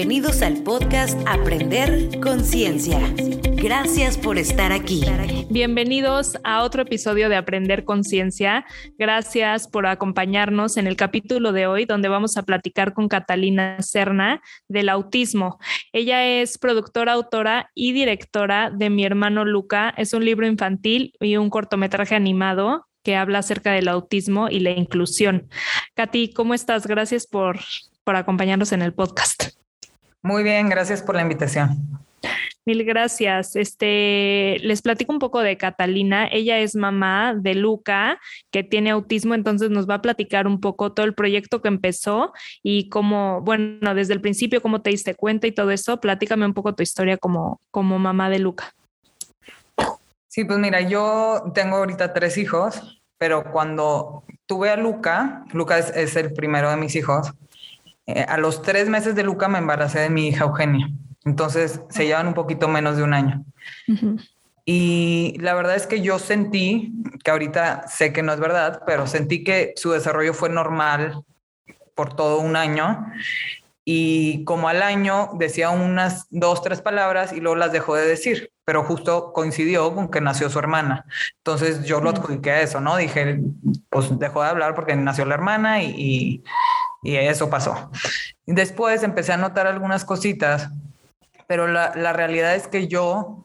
Bienvenidos al podcast Aprender Conciencia. Gracias por estar aquí. Bienvenidos a otro episodio de Aprender Conciencia. Gracias por acompañarnos en el capítulo de hoy donde vamos a platicar con Catalina Serna del autismo. Ella es productora, autora y directora de Mi hermano Luca. Es un libro infantil y un cortometraje animado que habla acerca del autismo y la inclusión. Katy, ¿cómo estás? Gracias por, por acompañarnos en el podcast. Muy bien, gracias por la invitación. Mil gracias. Este, les platico un poco de Catalina. Ella es mamá de Luca, que tiene autismo, entonces nos va a platicar un poco todo el proyecto que empezó y cómo, bueno, desde el principio, cómo te diste cuenta y todo eso. Platícame un poco tu historia como, como mamá de Luca. Sí, pues mira, yo tengo ahorita tres hijos, pero cuando tuve a Luca, Luca es, el primero de mis hijos, eh, a los tres meses de Luca me embaracé de mi hija Eugenia. Entonces se llevan un poquito menos de un año. Y la verdad es que yo sentí, que ahorita sé que no es verdad, pero sentí que su desarrollo fue normal por todo un año y como al año decía unas dos, tres palabras y luego las dejó de decir, pero justo coincidió con que nació su hermana. Entonces yo lo adjudiqué a eso, ¿no? Dije, pues dejó de hablar porque nació la hermana y, y, eso pasó. Después empecé a notar algunas cositas, pero la, la realidad es que yo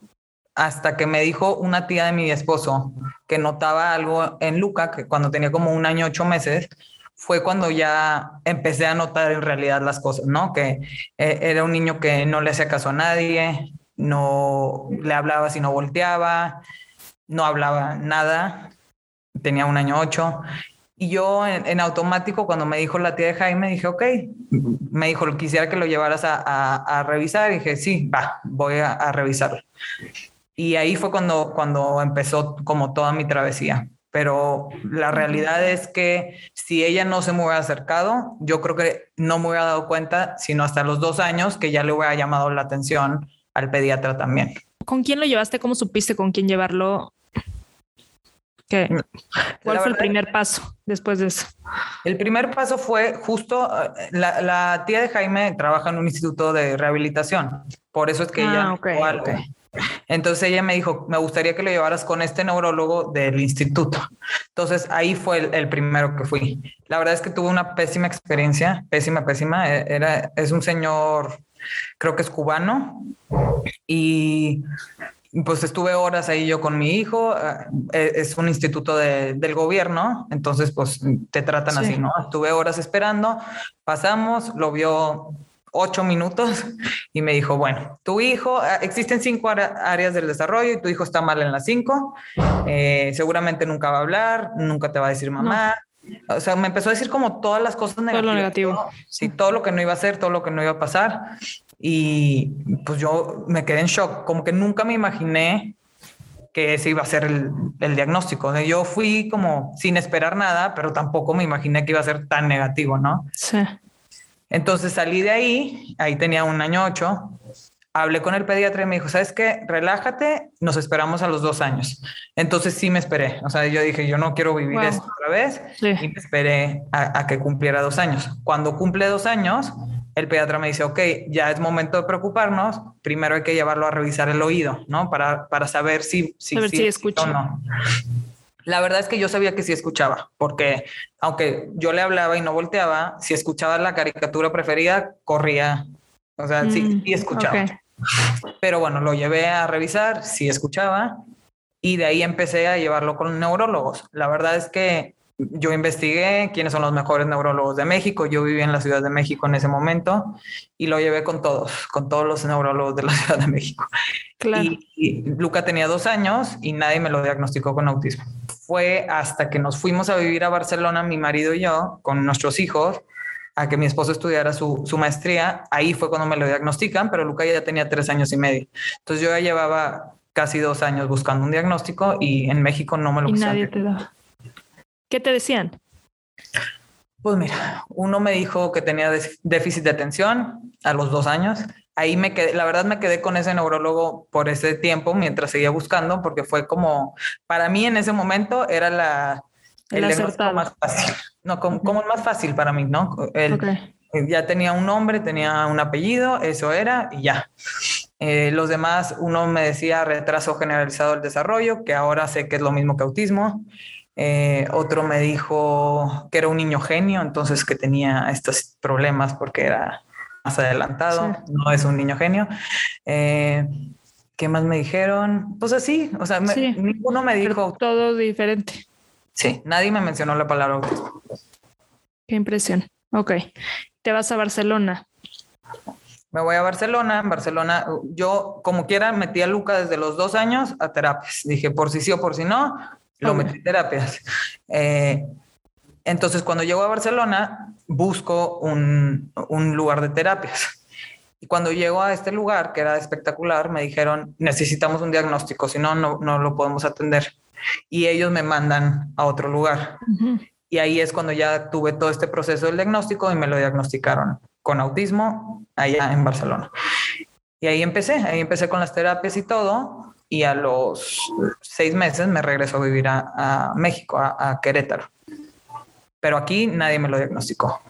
hasta que me dijo una tía de mi esposo que notaba algo en Luca, que cuando tenía como un año, ocho meses, fue cuando ya empecé a notar en realidad las cosas, ¿no? Que eh, era un niño que no le hacía caso a nadie, no le hablaba si no volteaba, no hablaba nada, tenía un año ocho. Y yo en, automático, cuando me dijo la tía de Jaime, dije, ok, me dijo, quisiera que lo llevaras a, revisar. Y dije, sí, va, voy a, a revisarlo. Y ahí fue cuando, cuando empezó como toda mi travesía pero la realidad es que si ella no se me hubiera acercado, yo creo que no me hubiera dado cuenta, sino hasta los dos años que ya le hubiera llamado la atención al pediatra también. ¿Con quién lo llevaste? ¿Cómo supiste con quién llevarlo? ¿Qué? Mm, ¿Cuál fue el primer paso después de eso? El primer paso fue justo, eh, la, tía de Jaime trabaja en un instituto de rehabilitación, por eso es que ella... Ah, okay, entonces ella me dijo, me gustaría que lo llevaras con este neurólogo del instituto. Entonces ahí fue el, primero que fui. La verdad es que tuve una pésima experiencia, pésima, pésima. E, era, es un señor, creo que es cubano, y pues estuve horas ahí yo con mi hijo. Eh, es un instituto del gobierno, entonces pues te tratan así, ¿no? Estuve horas esperando, pasamos, lo vio ocho minutos y me dijo, bueno, tu hijo, ah, existen cinco áreas del desarrollo y tu hijo está mal en las cinco, eh, seguramente nunca va a hablar, nunca te va a decir mamá. O sea, me empezó a decir como todas las cosas negativas. Todo lo negativo. Sí, todo lo que no iba a hacer, todo lo que no iba a pasar. Y pues yo me quedé en shock, como que nunca me imaginé que ese iba a ser el, el diagnóstico. Yo fui como sin esperar nada, pero tampoco me imaginé que iba a ser tan negativo, ¿no? Sí. Entonces salí de ahí, ahí tenía un año ocho, hablé con el pediatra y me dijo, ¿sabes qué? Relájate, nos esperamos a los dos años. Entonces sí me esperé, o sea, yo dije, yo no quiero vivir esto otra vez y me esperé a, que cumpliera dos años. Cuando cumple dos años, el pediatra me dice, ok, ya es momento de preocuparnos, primero hay que llevarlo a revisar el oído, ¿no? Para, para saber si, si, si escucha o no. La verdad es que yo sabía que sí escuchaba, porque aunque yo le hablaba y no volteaba, si escuchaba la caricatura preferida, corría. O sea, sí, mm, escuchaba. Pero bueno, lo llevé a revisar, sí escuchaba, y de ahí empecé a llevarlo con neurólogos. La verdad es que yo investigué quiénes son los mejores neurólogos de México. Yo vivía en la Ciudad de México en ese momento y lo llevé con todos, con todos los neurólogos de la Ciudad de México. Claro. Y, Luca tenía dos años y nadie me lo diagnosticó con autismo. Fue hasta que nos fuimos a vivir a Barcelona, mi marido y yo, con nuestros hijos, a que mi esposo estudiara su, su maestría. Ahí fue cuando me lo diagnostican, pero Luca ya tenía tres años y medio. Entonces yo ya llevaba casi dos años buscando un diagnóstico y en México no me lo y nadie te da. ¿Qué te decían? Pues mira, uno me dijo que tenía déficit de atención a los dos años. Ahí me quedé, la verdad me quedé con ese neurólogo por ese tiempo mientras seguía buscando, porque fue como, para mí en ese momento era la, el, más fácil. No, como, como, el más fácil para mí, ¿no? El, ya tenía un nombre, tenía un apellido, eso era y ya. Eh, los demás, uno me decía retraso generalizado del desarrollo, que ahora sé que es lo mismo que autismo. Eh, otro me dijo que era un niño genio, entonces que tenía estos problemas porque era más adelantado, no es un niño genio. Eh, ¿Qué más me dijeron? Pues así, o sea, ninguno me dijo. todo diferente. Sí, nadie me mencionó la palabra autismo. Qué impresión. Ok. Te vas a Barcelona. Me voy a Barcelona. En Barcelona, yo como quiera metí a Luca desde los dos años a terapias. Dije, por si sí o por si no, lo metí a terapias. Eh, entonces, cuando llego a Barcelona, busco un, un lugar de terapias. Y cuando llego a este lugar, que era espectacular, me dijeron, necesitamos un diagnóstico, si no, no lo podemos atender. Y ellos me mandan a otro lugar. Y ahí es cuando ya tuve todo este proceso del diagnóstico y me lo diagnosticaron con autismo allá en Barcelona. Y ahí empecé, ahí empecé con las terapias y todo. Y a los seis meses me regresó a vivir a, México, a Querétaro. Pero aquí nadie me lo diagnosticó.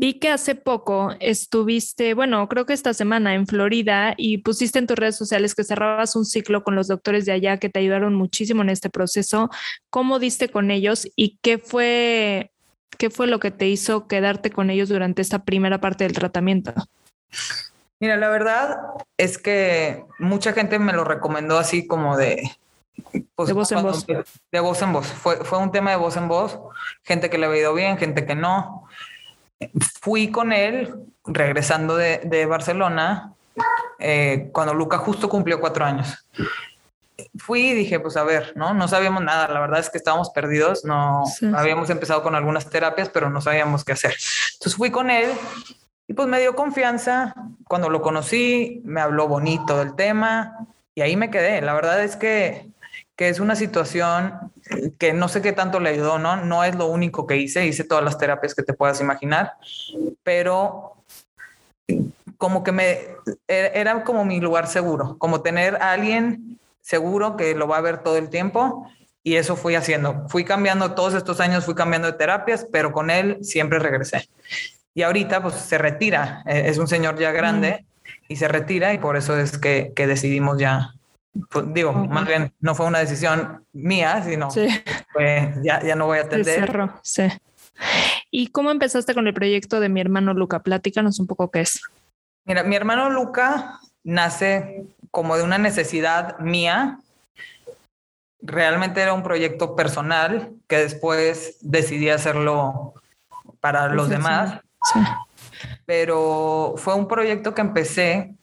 Vi que hace poco estuviste, bueno, creo que esta semana en Florida y pusiste en tus redes sociales que cerrabas un ciclo con los doctores de allá que te ayudaron muchísimo en este proceso. ¿Cómo diste con ellos y qué fue, qué fue lo que te hizo quedarte con ellos durante esta primera parte del tratamiento? Mira, la verdad es que mucha gente me lo recomendó así como de, pues, de voz en voz. De voz en voz. Fue, fue un tema de voz en voz. Gente que le había ido bien, gente que no fui con él regresando de, Barcelona eh, cuando Luca justo cumplió cuatro años. Fui y dije, pues a ver, ¿no? No sabíamos nada, la verdad es que estábamos perdidos, no habíamos empezado con algunas terapias, pero no sabíamos qué hacer. Entonces fui con él y pues me dio confianza. Cuando lo conocí, me habló bonito del tema y ahí me quedé. La verdad es que que es una situación que no sé qué tanto le ayudó, ¿no? No es lo único que hice, hice todas las terapias que te puedas imaginar, pero como que me e-, era como mi lugar seguro, como tener a alguien seguro que lo va a ver todo el tiempo y eso fui haciendo. Fui cambiando todos estos años, fui cambiando de terapias, pero con él siempre regresé. Y ahorita pues se retira, e-, es un señor ya grande y se retira y por eso es que, que decidimos ya pues, digo, más bien no fue una decisión mía, sino pues ya, ya no voy a atender. sí. ¿Y cómo empezaste con el proyecto de mi hermano Luca? Platícanos un poco qué es. Mira, mi hermano Luca nace como de una necesidad mía. Realmente era un proyecto personal que después decidí hacerlo para los demás. Sí. Pero fue un proyecto que empecé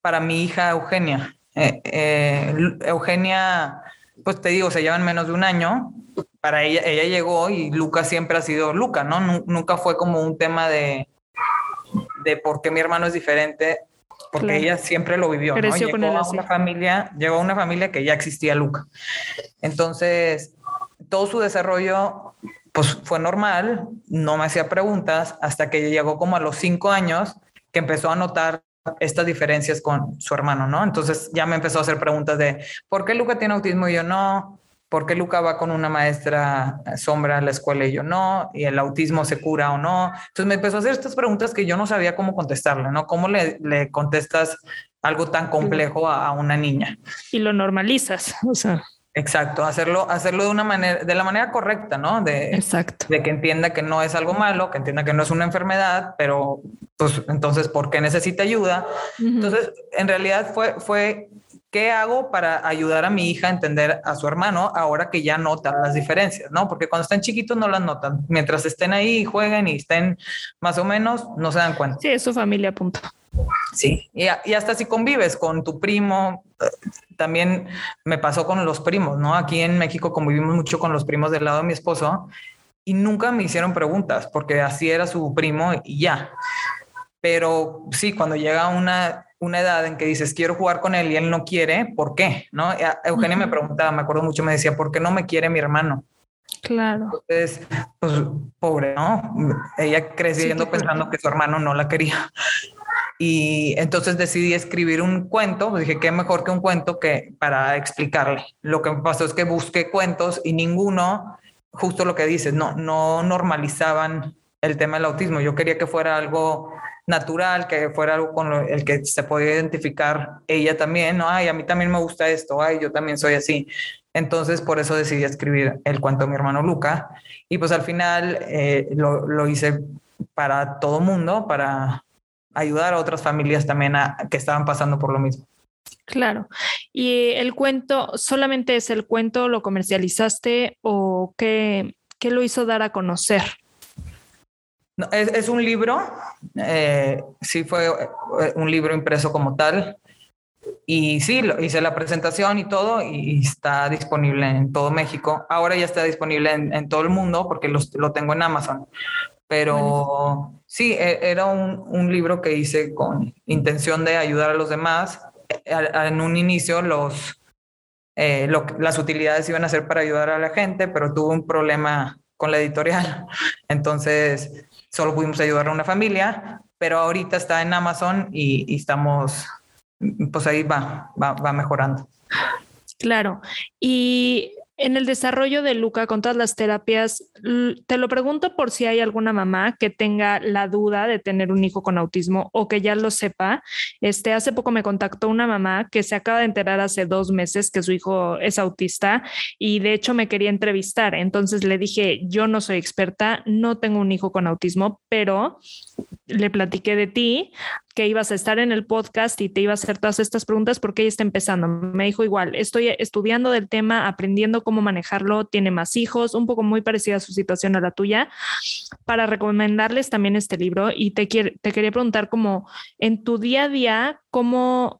para mi hija Eugenia. Eh, eh, Eugenia, pues te digo, se llevan menos de un año. Para ella, ella llegó y Luca siempre ha sido Luca, ¿no? Nunca fue como un tema de, de por qué mi hermano es diferente, porque ella siempre lo vivió, ¿no? Llegó a una familia, llegó a una familia que ya existía Luca. Entonces, todo su desarrollo pues fue normal, no me hacía preguntas hasta que llegó como a los cinco años que empezó a notar estas diferencias con su hermano, ¿no? Entonces ya me empezó a hacer preguntas de ¿por qué Luca tiene autismo y yo no? ¿Por qué Luca va con una maestra sombra a la escuela y yo no? ¿Y el autismo se cura o no? Entonces me empezó a hacer estas preguntas que yo no sabía cómo contestarle, ¿no? ¿Cómo le, le contestas algo tan complejo a, a, una niña? Y lo normalizas, o sea. Exacto, hacerlo, hacerlo de una manera, de la manera correcta, ¿no? De, Exacto. de que entienda que no es algo malo, que entienda que no es una enfermedad, pero pues entonces, ¿por qué necesita ayuda? Entonces, en realidad fue, fue, ¿qué hago para ayudar a mi hija a entender a su hermano ahora que ya notan las diferencias, ¿no? Porque cuando están chiquitos no las notan. Mientras estén ahí y jueguen y estén más o menos, no se dan cuenta. Sí, es su familia, punto. Sí, y, y, hasta si convives con tu primo, también me pasó con los primos, ¿no? Aquí en México convivimos mucho con los primos del lado de mi esposo y nunca me hicieron preguntas porque así era su primo y ya. Pero sí, cuando llega una, una edad en que dices, quiero jugar con él y él no quiere, ¿por qué? ¿No? Eugenia me preguntaba, me acuerdo mucho, me decía, ¿por qué no me quiere mi hermano? Claro. Entonces, pues pobre, ¿no? Ella creciendo pensando que su hermano no la quería. Y entonces decidí escribir un cuento, pues dije, qué mejor que un cuento que para explicarle. Lo que me pasó es que busqué cuentos y ninguno, justo lo que dices, no, no normalizaban el tema del autismo. Yo quería que fuera algo natural, que fuera algo con el que se podía identificar ella también, ¿no? Ay, a mí también me gusta esto, ay, yo también soy así. Entonces, por eso decidí escribir el cuento de mi hermano Luca. Y pues al final eh, lo, lo, hice para todo mundo, para ayudar a otras familias también a, que estaban pasando por lo mismo. Claro. ¿Y el cuento solamente es el cuento, lo comercializaste o qué, qué lo hizo dar a conocer? No, es, es, un libro, eh, sí fue eh, un libro impreso como tal. Y sí, lo, hice la presentación y todo y está disponible en todo México. Ahora ya está disponible en, en todo el mundo porque los, lo tengo en Amazon. Pero sí, e, era un, un, libro que hice con intención de ayudar a los demás. En un inicio los, eh, las utilidades iban a ser para ayudar a la gente, pero tuve un problema con la editorial. Entonces solo pudimos ayudar a una familia, pero ahorita está en Amazon y, y estamos, pues ahí va, va, va mejorando. Claro. Y en el desarrollo de Luca con todas las terapias, te lo pregunto por si hay alguna mamá que tenga la duda de tener un hijo con autismo o que ya lo sepa. Este, hace poco me contactó una mamá que se acaba de enterar hace dos meses que su hijo es autista y de hecho me quería entrevistar. Entonces le dije, yo no soy experta, no tengo un hijo con autismo, pero le platiqué de ti, que ibas a estar en el podcast y te iba a hacer todas estas preguntas porque ella está empezando. Me dijo igual, estoy estudiando del tema, aprendiendo cómo manejarlo, tiene más hijos, un poco muy parecida a su situación a la tuya, para recomendarles también este libro y te, te quería preguntar como en tu día a día, ¿cómo,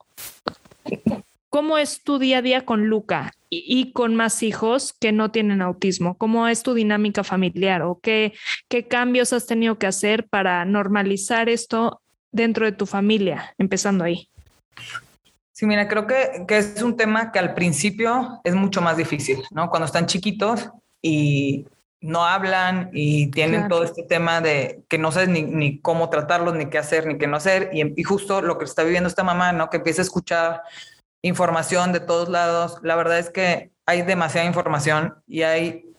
cómo es tu día a día con Luca? y con más hijos que no tienen autismo? ¿Cómo es tu dinámica familiar o qué, qué cambios has tenido que hacer para normalizar esto dentro de tu familia, empezando ahí? Sí, mira, creo que, que, es un tema que al principio es mucho más difícil, ¿no? Cuando están chiquitos y no hablan y tienen claro. todo este tema de que no sabes ni, ni, cómo tratarlos, ni qué hacer, ni qué no hacer. Y, y, justo lo que está viviendo esta mamá, ¿no? Que empieza a escuchar información de todos lados. La verdad es que hay demasiada información y hay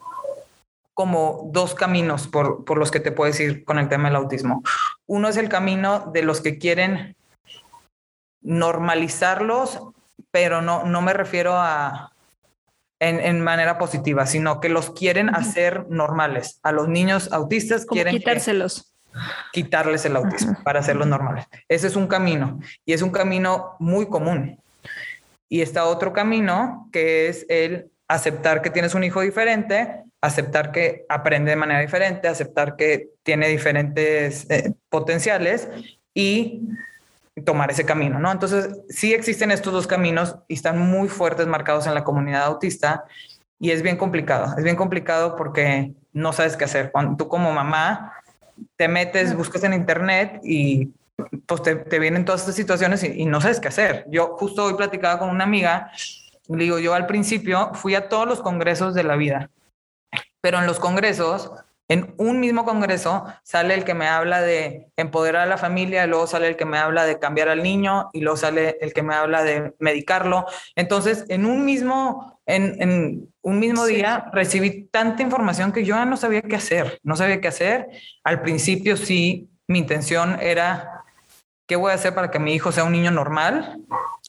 como dos caminos por, por los que te puedes ir con el tema del autismo. Uno es el camino de los que quieren normalizarlos, pero no, no me refiero a en, en manera positiva, sino que los quieren uh -huh. hacer normales. A los niños autistas Como quieren quitárselos. quitarles el autismo uh -huh. para hacerlos normales. Ese es un camino y es un camino muy común. Y está otro camino que es el aceptar que tienes un hijo diferente, aceptar que aprende de manera diferente, aceptar que tiene diferentes eh, potenciales y tomar ese camino, ¿no? Entonces, sí existen estos dos caminos y están muy fuertes marcados en la comunidad autista y es bien complicado. Es bien complicado porque no sabes qué hacer. Cuando tú como mamá te metes, buscas en internet y pues te, te vienen todas estas situaciones y, y, no sabes qué hacer. Yo justo hoy platicaba con una amiga, le digo, yo al principio fui a todos los congresos de la vida, pero en los congresos, en un mismo congreso, sale el que me habla de empoderar a la familia, luego sale el que me habla de cambiar al niño y luego sale el que me habla de medicarlo. Entonces, en un mismo, en, en un mismo sí. día recibí tanta información que yo ya no sabía qué hacer, no sabía qué hacer. Al principio sí, mi intención era ¿qué voy a hacer para que mi hijo sea un niño normal?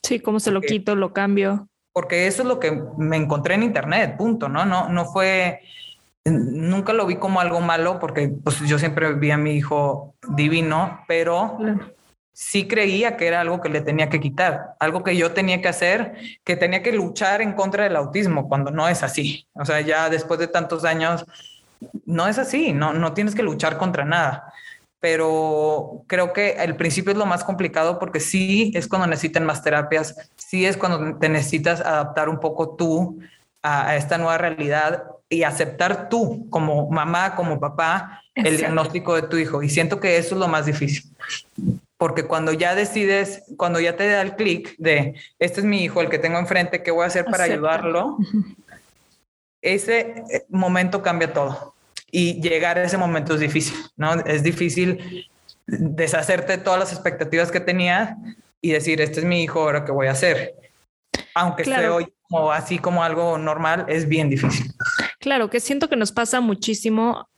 Sí, ¿cómo se lo porque, quito, lo cambio? Porque eso es lo que me encontré en internet, punto, ¿no? No, no fue, nunca lo vi como algo malo porque pues, yo siempre vi a mi hijo divino, pero sí creía que era algo que le tenía que quitar, algo que yo tenía que hacer, que tenía que luchar en contra del autismo, cuando no es así. O sea, ya después de tantos años, no es así, no, no tienes que luchar contra nada pero creo que el principio es lo más complicado porque sí es cuando necesitan más terapias, sí es cuando te necesitas adaptar un poco tú a, a esta nueva realidad y aceptar tú como mamá, como papá, Exacto. el diagnóstico de tu hijo. Y siento que eso es lo más difícil. Porque cuando ya decides, cuando ya te da el clic de, este es mi hijo, el que tengo enfrente, ¿qué voy a hacer para Acepta. ayudarlo? Ese momento cambia todo y llegar a ese momento es difícil, ¿no? Es difícil deshacerte de todas las expectativas que tenías y decir, este es mi hijo, ahora qué voy a hacer. Aunque claro. como así como algo normal, es bien difícil. Claro, que siento que nos pasa muchísimo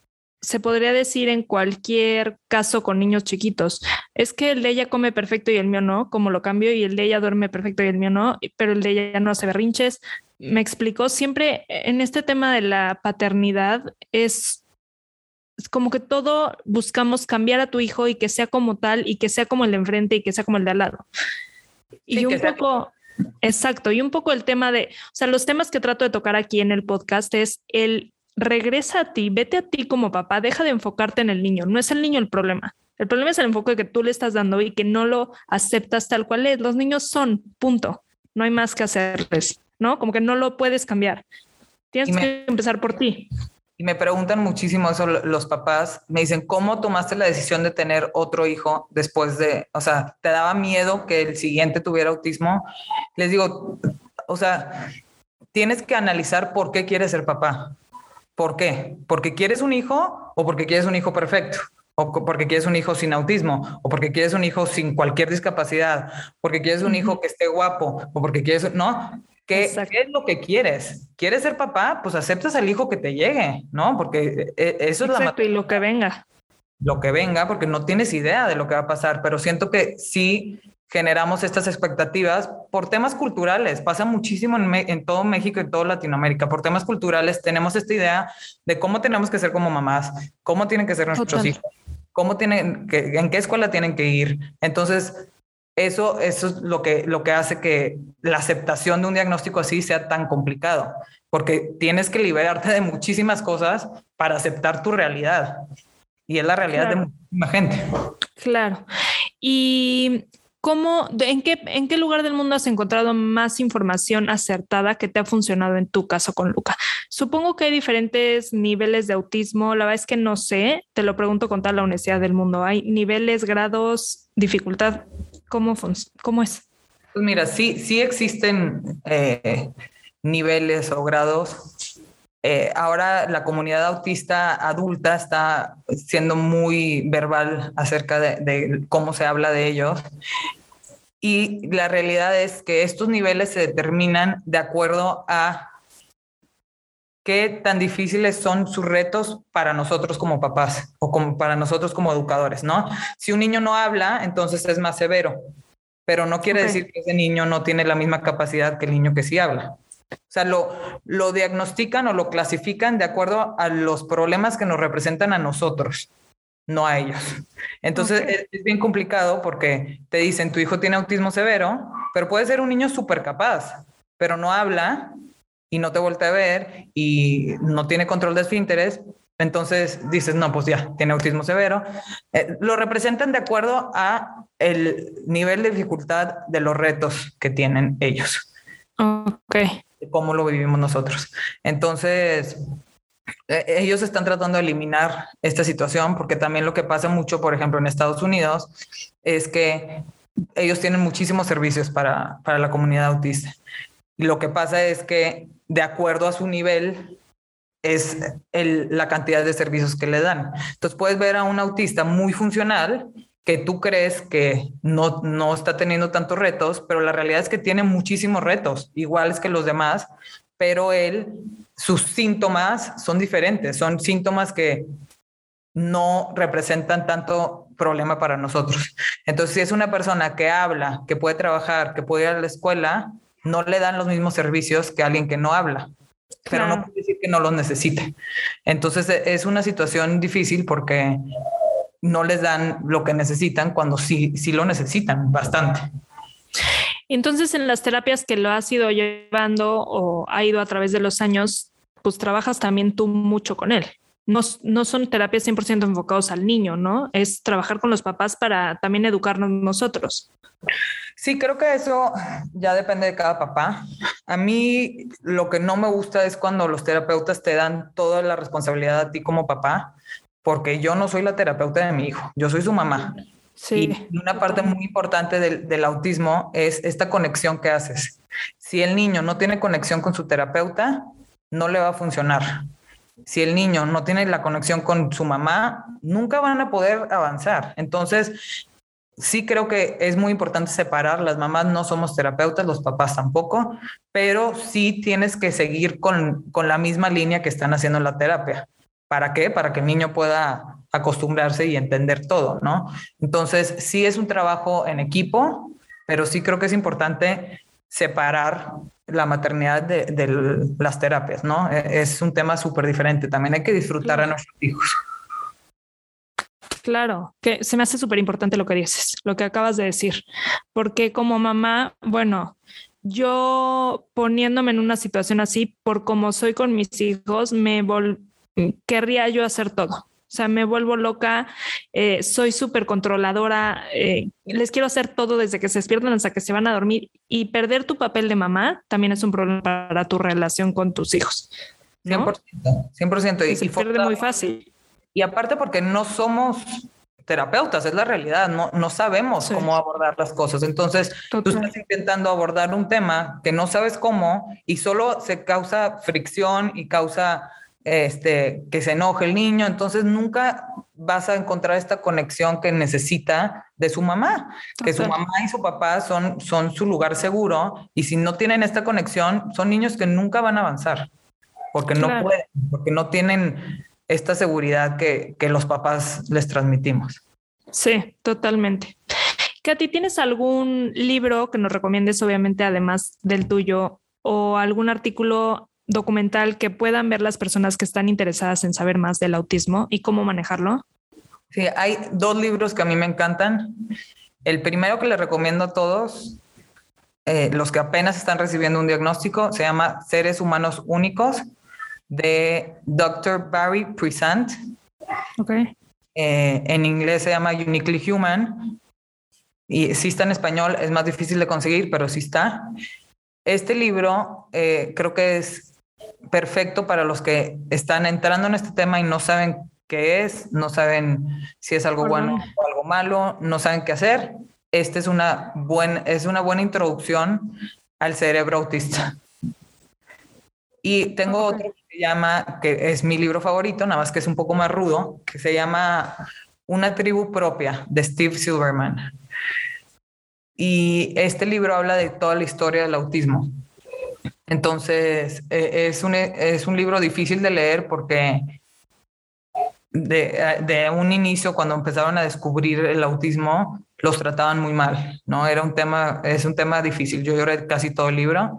se podría decir en cualquier caso con niños chiquitos. Es que el de ella come perfecto y el mío no, como lo cambio, y el de ella duerme perfecto y el mío no, pero el de ella no hace berrinches. Me explicó, siempre en este tema de la paternidad es, como que todo buscamos cambiar a tu hijo y que sea como tal y que sea como el de enfrente y que sea como el de al lado. y un poco, exacto, y un poco el tema de, o sea, los temas que trato de tocar aquí en el podcast es el regresa a ti, vete a ti como papá, deja de enfocarte en el niño, no es el niño el problema. El problema es el enfoque que tú le estás dando y que no lo aceptas tal cual es. Los niños son, punto. No hay más que hacerles, ¿no? Como que no lo puedes cambiar. Tienes que empezar por ti. Y me preguntan muchísimo eso los papás. Me dicen, ¿cómo tomaste la decisión de tener otro hijo después de, o sea, ¿te daba miedo que el siguiente tuviera autismo? Les digo, o sea, tienes que analizar por qué quieres ser papá. ¿Por qué? ¿Porque quieres un hijo o porque quieres un hijo perfecto? ¿O porque quieres un hijo sin autismo? ¿O porque quieres un hijo sin cualquier discapacidad? ¿Porque quieres un hijo que esté guapo? ¿O porque quieres... No, ¿Qué, es lo que quieres? ¿Quieres ser papá? Pues aceptas al hijo que te llegue, ¿no? Porque eh, eso es la... y lo que venga. Lo que venga, porque no tienes idea de lo que va a pasar, pero siento que sí generamos estas expectativas por temas culturales. Pasa muchísimo en, todo México y toda Latinoamérica. Por temas culturales tenemos esta idea de cómo tenemos que ser como mamás, cómo tienen que ser nuestros hijos, cómo tienen que, en qué escuela tienen que ir. Entonces, eso, eso es lo que, lo que hace que la aceptación de un diagnóstico así sea tan complicado, porque tienes que liberarte de muchísimas cosas para aceptar tu realidad. Y es la realidad de muchísima gente. Claro. Y ¿Cómo, en, qué, ¿En qué lugar del mundo has encontrado más información acertada que te ha funcionado en tu caso con Luca? Supongo que hay diferentes niveles de autismo. La verdad es que no sé, te lo pregunto con toda la honestidad del mundo. ¿Hay niveles, grados, dificultad? ¿Cómo, cómo es? Pues mira, sí, sí existen eh, niveles o grados. Eh, ahora la comunidad autista adulta está siendo muy verbal acerca de, cómo se habla de ellos. Y la realidad es que estos niveles se determinan de acuerdo a qué tan difíciles son sus retos para nosotros como papás o como para nosotros como educadores, ¿no? Si un niño no habla, entonces es más severo, pero no quiere decir que ese niño no tiene la misma capacidad que el niño que sí habla. O sea, lo, lo diagnostican o lo clasifican de acuerdo a los problemas que nos representan a nosotros, no a ellos. Entonces es, bien complicado porque te dicen, tu hijo tiene autismo severo, pero puede ser un niño súper capaz, pero no habla y no te voltea a ver y no tiene control de esfínteres. Entonces dices, no, pues ya, tiene autismo severo. Eh, lo representan de acuerdo a el nivel de dificultad de los retos que tienen ellos. Ok cómo lo vivimos nosotros. Entonces, e, ellos están tratando de eliminar esta situación porque también lo que pasa mucho, por ejemplo, en Estados Unidos, es que ellos tienen muchísimos servicios para, para la comunidad autista. Y lo que pasa es que de acuerdo a su nivel es la cantidad de servicios que le dan. Entonces puedes ver a un autista muy funcional que tú crees que no, no está teniendo tantos retos, pero la realidad es que tiene muchísimos retos, iguales que los demás, pero él, sus síntomas son diferentes, son síntomas que no representan tanto problema para nosotros. Entonces, si es una persona que habla, que puede trabajar, que puede ir a la escuela, no le dan los mismos servicios que alguien que no habla, pero no puede decir que no los necesite. Entonces, e, es una situación difícil porque no les dan lo que necesitan cuando sí, sí lo necesitan bastante. Entonces, en las terapias que lo has ido llevando o ha ido a través de los años, pues trabajas también tú mucho con él. No, no son terapias 100% enfocados al niño, ¿no? Es trabajar con los papás para también educarnos nosotros. Sí, creo que eso ya depende de cada papá. A mí lo que no me gusta es cuando los terapeutas te dan toda la responsabilidad a ti como papá porque yo no soy la terapeuta de mi hijo, yo soy su mamá. Sí. Y una parte muy importante del, del, autismo es esta conexión que haces. Si el niño no tiene conexión con su terapeuta, no le va a funcionar. Si el niño no tiene la conexión con su mamá, nunca van a poder avanzar. Entonces, sí creo que es muy importante separar. Las mamás no somos terapeutas, los papás tampoco, pero sí tienes que seguir con, con la misma línea que están haciendo la terapia ¿Para qué? Para que el niño pueda acostumbrarse y entender todo, ¿no? Entonces, sí es un trabajo en equipo, pero sí creo que es importante separar la maternidad de, las terapias, ¿no? E, es un tema súper diferente. También hay que disfrutar a nuestros hijos. Claro, que se me hace súper importante lo que dices, lo que acabas de decir, porque como mamá, bueno, yo poniéndome en una situación así, por como soy con mis hijos, me querría yo hacer todo. O sea, me vuelvo loca, eh, soy súper controladora, eh, les quiero hacer todo desde que se despiertan hasta que se van a dormir y perder tu papel de mamá también es un problema para tu relación con tus hijos. 100%, 100%. Y, se pierde muy fácil. Y aparte porque no somos terapeutas, es la realidad, no, no sabemos cómo abordar las cosas. Entonces, tú estás intentando abordar un tema que no sabes cómo y solo se causa fricción y causa este, que se enoje el niño, entonces nunca vas a encontrar esta conexión que necesita de su mamá, que su mamá y su papá son, son su lugar seguro y si no tienen esta conexión, son niños que nunca van a avanzar, porque no pueden, porque no tienen esta seguridad que, que los papás les transmitimos. Sí, totalmente. Katy, ¿tienes algún libro que nos recomiendes, obviamente, además del tuyo, o algún artículo documental que puedan ver las personas que están interesadas en saber más del autismo y cómo manejarlo? Sí, hay dos libros que a mí me encantan. El primero que les recomiendo a todos, eh, los que apenas están recibiendo un diagnóstico, se llama Seres Humanos Únicos de Dr. Barry Present. Okay. Eh, en inglés se llama Uniquely Human. Y si está en español, es más difícil de conseguir, pero sí está. Este libro eh, creo que es perfecto para los que están entrando en este tema y no saben qué es, no saben si es algo bueno o algo malo, no saben qué hacer. Esta es una, buen, es una buena introducción al cerebro autista. Y tengo otro que se llama, que es mi libro favorito, nada más que es un poco más rudo, que se llama Una tribu propia de Steve Silverman. Y este libro habla de toda la historia del autismo. Entonces, eh, es, un, es un libro difícil de leer porque de, de, un inicio, cuando empezaron a descubrir el autismo, los trataban muy mal, ¿no? Era un tema, es un tema difícil. Yo lloré casi todo el libro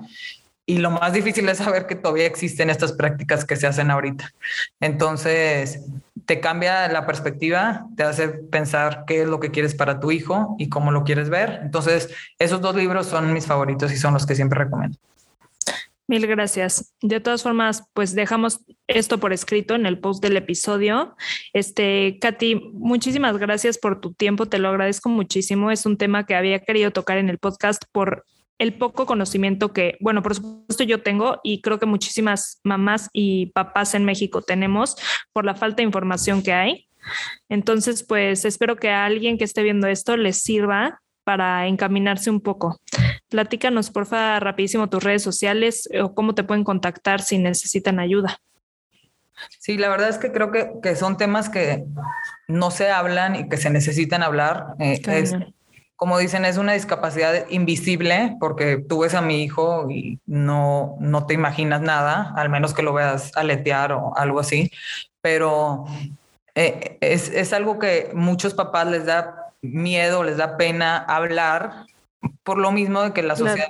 y lo más difícil es saber que todavía existen estas prácticas que se hacen ahorita. Entonces, te cambia la perspectiva, te hace pensar qué es lo que quieres para tu hijo y cómo lo quieres ver. Entonces, esos dos libros son mis favoritos y son los que siempre recomiendo. Mil gracias. De todas formas, pues dejamos esto por escrito en el post del episodio. Este, Katy, muchísimas gracias por tu tiempo, te lo agradezco muchísimo. Es un tema que había querido tocar en el podcast por el poco conocimiento que, bueno, por supuesto yo tengo y creo que muchísimas mamás y papás en México tenemos por la falta de información que hay. Entonces, pues espero que a alguien que esté viendo esto les sirva para encaminarse un poco. Platícanos, porfa, rapidísimo tus redes sociales o cómo te pueden contactar si necesitan ayuda. Sí, la verdad es que creo que, son temas que no se hablan y que se necesitan hablar. Eh, es, como dicen, es una discapacidad invisible porque tú ves a mi hijo y no, no te imaginas nada, al menos que lo veas aletear o algo así. Pero eh, es, es algo que muchos papás les da miedo, les da pena hablar por lo mismo de que la sociedad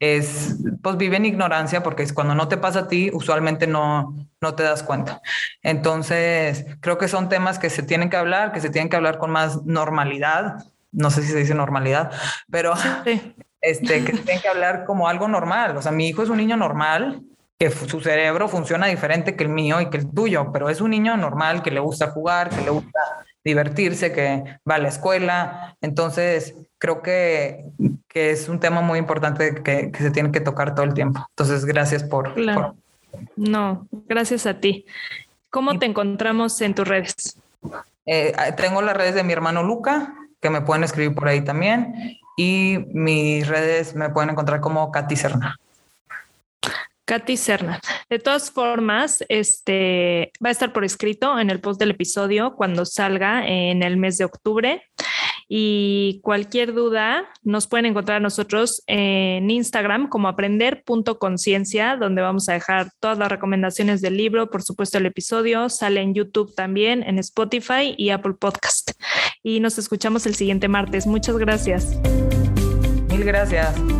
es, pues vive en ignorancia porque es cuando no te pasa a ti, usualmente no, no te das cuenta. Entonces, creo que son temas que se tienen que hablar, que se tienen que hablar con más normalidad. No sé si se dice normalidad, pero este, que se tienen que hablar como algo normal. O sea, mi hijo es un niño normal, que su cerebro funciona diferente que el mío y que el tuyo, pero es un niño normal que le gusta jugar, que le gusta divertirse, que va a la escuela. Entonces, creo que, que es un tema muy importante que, que, se tiene que tocar todo el tiempo. Entonces, gracias por... No, gracias a ti. ¿Cómo te encontramos en tus redes? Eh, tengo las redes de mi hermano Luca, que me pueden escribir por ahí también, y mis redes me pueden encontrar como Katy Serna. Katy Serna. De todas formas, este va a estar por escrito en el post del episodio cuando salga en el mes de octubre. Y cualquier duda nos pueden encontrar nosotros en Instagram como aprender.conciencia, donde vamos a dejar todas las recomendaciones del libro, por supuesto el episodio, sale en YouTube también, en Spotify y Apple Podcast. Y nos escuchamos el siguiente martes. Muchas gracias. Mil gracias.